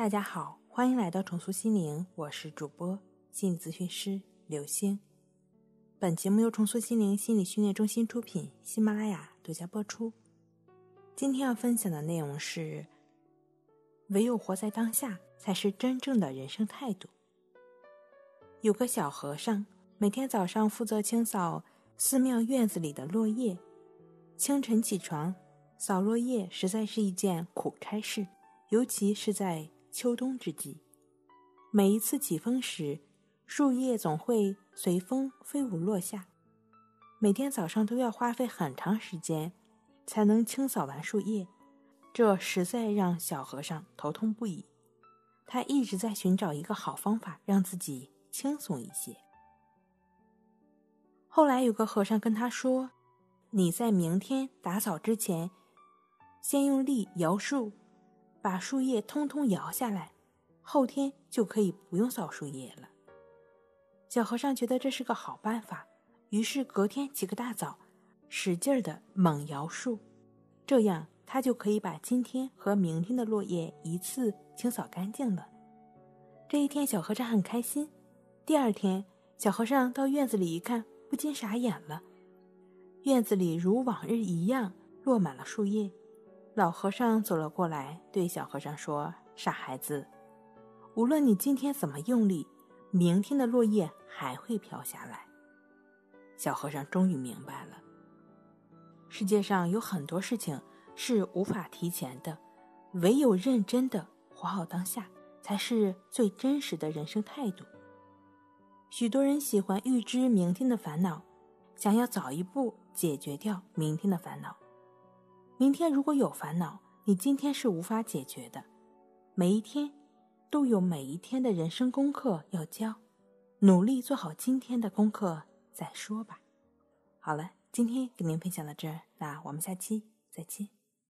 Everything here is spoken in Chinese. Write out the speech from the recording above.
大家好，欢迎来到重塑心灵，我是主播心理咨询师刘星。本节目由重塑心灵心理训练中心出品，喜马拉雅独家播出。今天要分享的内容是：唯有活在当下，才是真正的人生态度。有个小和尚，每天早上负责清扫寺庙院子里的落叶。清晨起床扫落叶，实在是一件苦差事，尤其是在。秋冬之际，每一次起风时，树叶总会随风飞舞落下。每天早上都要花费很长时间才能清扫完树叶，这实在让小和尚头痛不已。他一直在寻找一个好方法，让自己轻松一些。后来有个和尚跟他说：“你在明天打扫之前，先用力摇树。”把树叶通通摇下来，后天就可以不用扫树叶了。小和尚觉得这是个好办法，于是隔天起个大早，使劲儿的猛摇树，这样他就可以把今天和明天的落叶一次清扫干净了。这一天，小和尚很开心。第二天，小和尚到院子里一看，不禁傻眼了，院子里如往日一样落满了树叶。老和尚走了过来，对小和尚说：“傻孩子，无论你今天怎么用力，明天的落叶还会飘下来。”小和尚终于明白了，世界上有很多事情是无法提前的，唯有认真的活好当下，才是最真实的人生态度。许多人喜欢预知明天的烦恼，想要早一步解决掉明天的烦恼。明天如果有烦恼，你今天是无法解决的。每一天都有每一天的人生功课要教，努力做好今天的功课再说吧。好了，今天给您分享到这儿，那我们下期再见。